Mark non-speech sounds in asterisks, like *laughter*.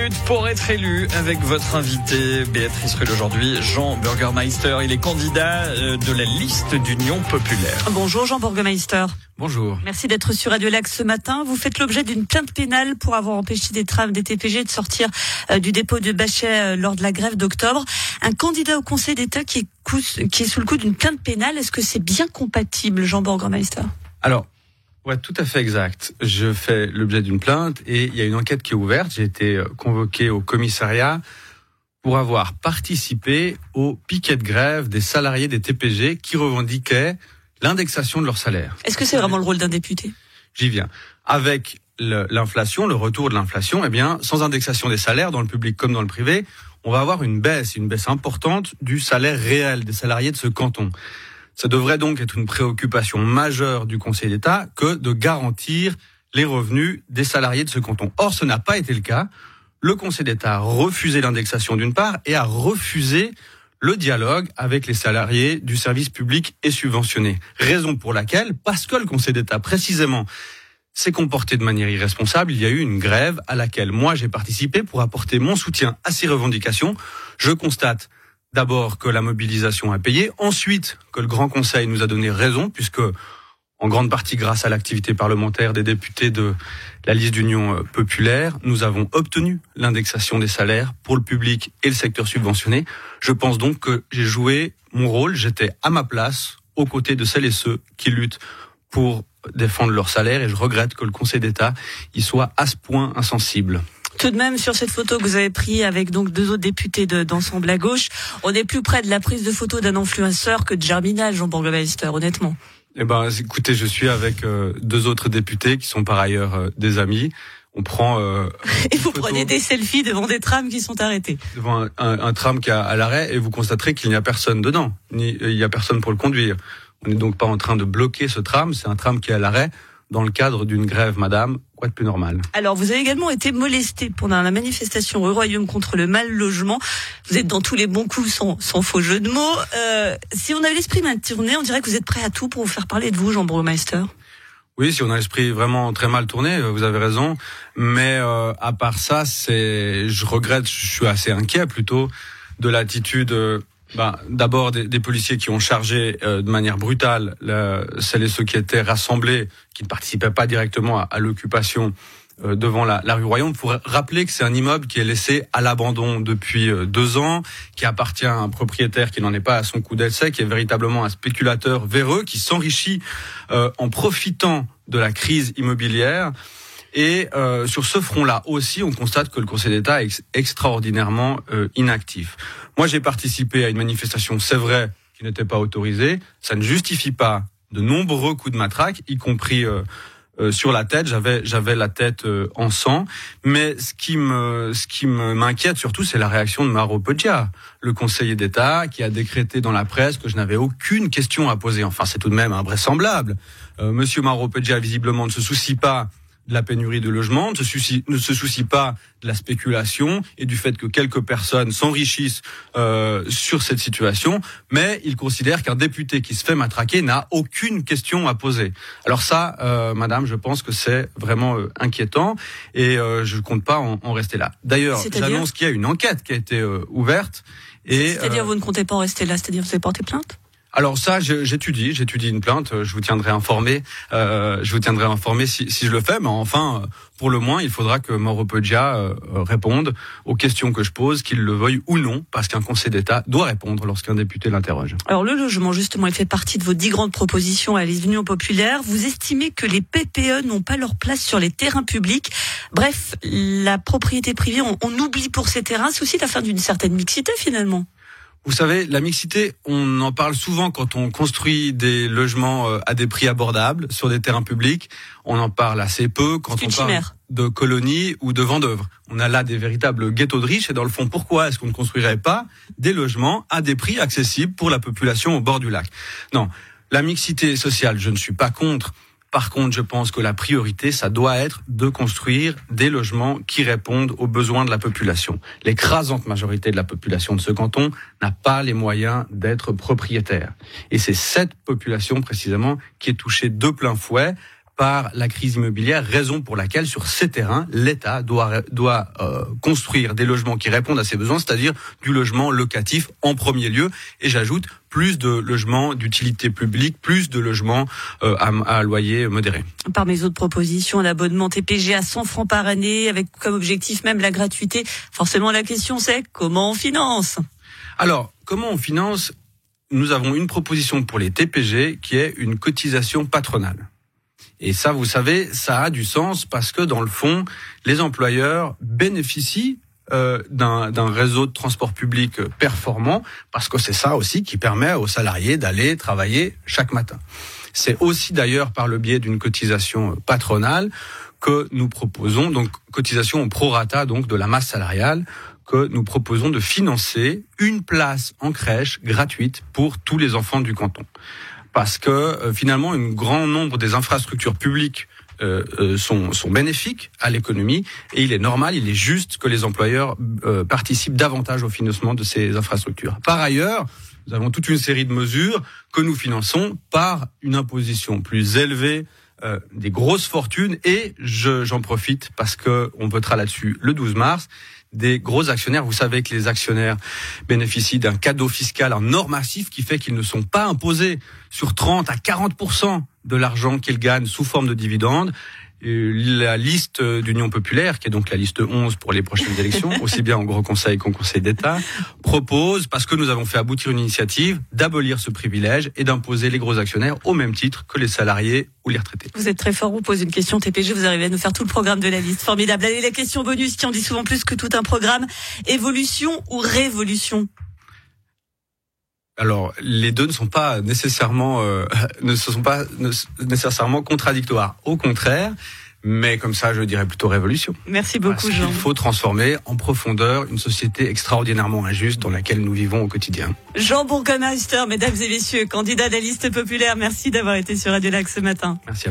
minutes pour être élu avec votre invité Béatrice Rulle aujourd'hui, Jean Burgermeister. Il est candidat euh, de la liste d'Union populaire. Bonjour Jean Burgermeister. Bonjour. Merci d'être sur Radio Lac ce matin. Vous faites l'objet d'une plainte pénale pour avoir empêché des trams des TPG de sortir euh, du dépôt de Bachet euh, lors de la grève d'octobre. Un candidat au Conseil d'État qui qui est sous le coup d'une plainte pénale. Est-ce que c'est bien compatible, Jean Burgermeister? Alors, Ouais, tout à fait exact. Je fais l'objet d'une plainte et il y a une enquête qui est ouverte. J'ai été euh, convoqué au commissariat pour avoir participé au piquet de grève des salariés des TPG qui revendiquaient l'indexation de leur salaire. Est-ce que c'est vraiment le rôle d'un député? J'y viens. Avec l'inflation, le, retour de l'inflation, eh bien, sans indexation des salaires dans le public comme dans le privé, on va avoir une baisse, une baisse importante du salaire réel des salariés de ce canton. Ça devrait donc être une préoccupation majeure du Conseil d'État que de garantir les revenus des salariés de ce canton. Or, ce n'a pas été le cas. Le Conseil d'État a refusé l'indexation d'une part et a refusé le dialogue avec les salariés du service public et subventionné. Raison pour laquelle, parce que le Conseil d'État précisément s'est comporté de manière irresponsable, il y a eu une grève à laquelle moi j'ai participé pour apporter mon soutien à ces revendications. Je constate D'abord que la mobilisation a payé, ensuite que le Grand Conseil nous a donné raison, puisque en grande partie grâce à l'activité parlementaire des députés de la liste d'union euh, populaire, nous avons obtenu l'indexation des salaires pour le public et le secteur subventionné. Je pense donc que j'ai joué mon rôle, j'étais à ma place aux côtés de celles et ceux qui luttent pour défendre leur salaire et je regrette que le Conseil d'État y soit à ce point insensible. Tout de même, sur cette photo que vous avez prise avec donc deux autres députés d'ensemble à gauche, on est plus près de la prise de photo d'un influenceur que de Germinal, Jean Bourgmeister, honnêtement. Eh ben, écoutez, je suis avec euh, deux autres députés qui sont par ailleurs euh, des amis. On prend. Euh, *laughs* et vous prenez des selfies devant des trams qui sont arrêtés. Devant un, tram qui est à l'arrêt et vous constaterez qu'il n'y a personne dedans, ni il n'y a personne pour le conduire. On n'est donc pas en train de bloquer ce tram. C'est un tram qui est à l'arrêt dans le cadre d'une grève, madame. Quoi de plus normal? Alors, vous avez également été molesté pendant la manifestation au Royaume contre le mal logement. Vous êtes dans tous les bons coups, sans, sans faux jeu de mots. Euh, si on avait l'esprit mal tourné, on dirait que vous êtes prêt à tout pour vous faire parler de vous, Jean Burmeister. Oui, si on a l'esprit vraiment très mal tourné, euh, vous avez raison. Mais euh, à part ça, c'est, je regrette, je suis assez inquiet plutôt de l'attitude euh, bah, D'abord des, des, policiers qui ont chargé euh, de manière brutale la, celles et ceux qui étaient rassemblés, qui ne participaient pas directement à, à l'occupation euh, devant la, la, rue Royaume, pour rappeler que c'est un immeuble qui est laissé à l'abandon depuis euh, deux ans, qui appartient à un propriétaire qui n'en est pas à son coup d'essai, qui est véritablement un spéculateur véreux, qui s'enrichit en profitant de la crise immobilière. Et euh, sur ce front-là aussi, on constate que le Conseil d'État est extraordinairement euh, inactif. Moi, j'ai participé à une manifestation, c'est vrai, qui n'était pas autorisée. Ça ne justifie pas de nombreux coups de matraque, y compris euh, euh sur la tête. J'avais j'avais la tête euh, en sang. Mais ce qui me ce qui m'inquiète surtout, c'est la réaction de Maro Poggia, le conseiller d'État, qui a décrété dans la presse que je n'avais aucune question à poser. Enfin, c'est tout de même invraisemblable. Monsieur Maro Poggia visiblement ne se soucie pas de la pénurie de logements, ne se, soucie, ne se soucie pas de la spéculation et du fait que quelques personnes s'enrichissent euh, sur cette situation, mais il considère qu'un député qui se fait matraquer n'a aucune question à poser. Alors ça, euh, Madame, je pense que c'est vraiment euh, inquiétant et euh, je ne compte pas en, en rester là. D'ailleurs, j'annonce qu'il y a une enquête qui a été euh, ouverte. C'est-à-dire vous ne comptez pas en rester là, c'est-à-dire vous avez porté plainte? Alors ça, j'étudie, j'étudie une plainte. Je vous tiendrai informé. Euh, je vous tiendrai informé si, je le fais. Mais enfin, pour le moins, il faudra que Mauro Poggia euh, réponde aux questions que je pose, qu'il le veuille ou non, parce qu'un Conseil d'État doit répondre lorsqu'un député l'interroge. Alors le logement, justement, il fait partie de vos dix grandes propositions à l'Union populaire. Vous estimez que les PPE n'ont pas leur place sur les terrains publics. Bref, la propriété privée, on, on oublie pour ces terrains. C'est aussi la fin d'une certaine mixité finalement. Vous savez, la mixité, on en parle souvent quand on construit des logements euh, à des prix abordables sur des terrains publics. On en parle assez peu quand on parle de colonies ou de vendœuvres. On a là des véritables ghettos de riches et dans le fond, pourquoi est-ce qu'on ne construirait pas des logements à des prix accessibles pour la population au bord du lac? Non, la mixité sociale, je ne suis pas contre par contre, je pense que la priorité, ça doit être de construire des logements qui répondent aux besoins de la population. L'écrasante majorité de la population de ce canton n'a pas les moyens d'être propriétaire. Et c'est cette population précisément qui est touchée de plein fouet par la crise immobilière, raison pour laquelle sur ces terrains, l'État doit, doit euh, construire des logements qui répondent à ses besoins, c'est-à-dire du logement locatif en premier lieu. Et j'ajoute plus de logements d'utilité publique, plus de logements euh, à, à, loyer modéré. Par mes autres propositions, l'abonnement TPG à 100 francs par année, avec comme objectif même la gratuité. Forcément, la question c'est comment on finance? Alors, comment on finance? Nous avons une proposition pour les TPG qui est une cotisation patronale. Et ça, vous savez, ça a du sens parce que dans le fond, les employeurs bénéficient euh, d'un réseau de transport public performant parce que c'est ça aussi qui permet aux salariés d'aller travailler chaque matin. C'est aussi d'ailleurs par le biais d'une cotisation patronale que nous proposons, donc cotisation au prorata donc de la masse salariale, que nous proposons de financer une place en crèche gratuite pour tous les enfants du canton parce que euh, finalement, un grand nombre des infrastructures publiques euh, euh, sont, sont, bénéfiques à l'économie. Et il est normal, il est juste que les employeurs participent davantage au financement de ces infrastructures. Par ailleurs, nous avons toute une série de mesures que nous finançons par une imposition plus élevée des grosses fortunes. Et j'en profite parce que on votera là-dessus le 12 mars des gros actionnaires. Vous savez que les actionnaires bénéficient d'un cadeau fiscal en or massif qui fait qu'ils ne sont pas imposés sur 30 à 40 de l'argent qu'ils gagnent sous forme de dividendes. La liste d'Union populaire, qui est donc la liste 11 pour les prochaines élections, *laughs* aussi bien au Gros Conseil qu'au Conseil d'État, propose, parce que nous avons fait aboutir une initiative, d'abolir ce privilège et d'imposer les gros actionnaires au même titre que les salariés ou les retraités. Vous êtes très fort, vous posez une question TPG, vous arrivez à nous faire tout le programme de la liste. Formidable. Allez, la question bonus qui en dit souvent plus que tout un programme. Évolution ou révolution? Alors, les deux ne sont pas nécessairement euh, *laughs* ne sont pas nécessairement contradictoires. Au contraire, mais comme ça, je dirais plutôt révolution. Merci beaucoup, Jean. Il faut transformer en profondeur une société extraordinairement injuste dans laquelle nous vivons au quotidien. Jean Bourgommeister, mesdames et messieurs, candidat de la liste populaire, merci d'avoir été sur Radio Lac ce matin. Merci.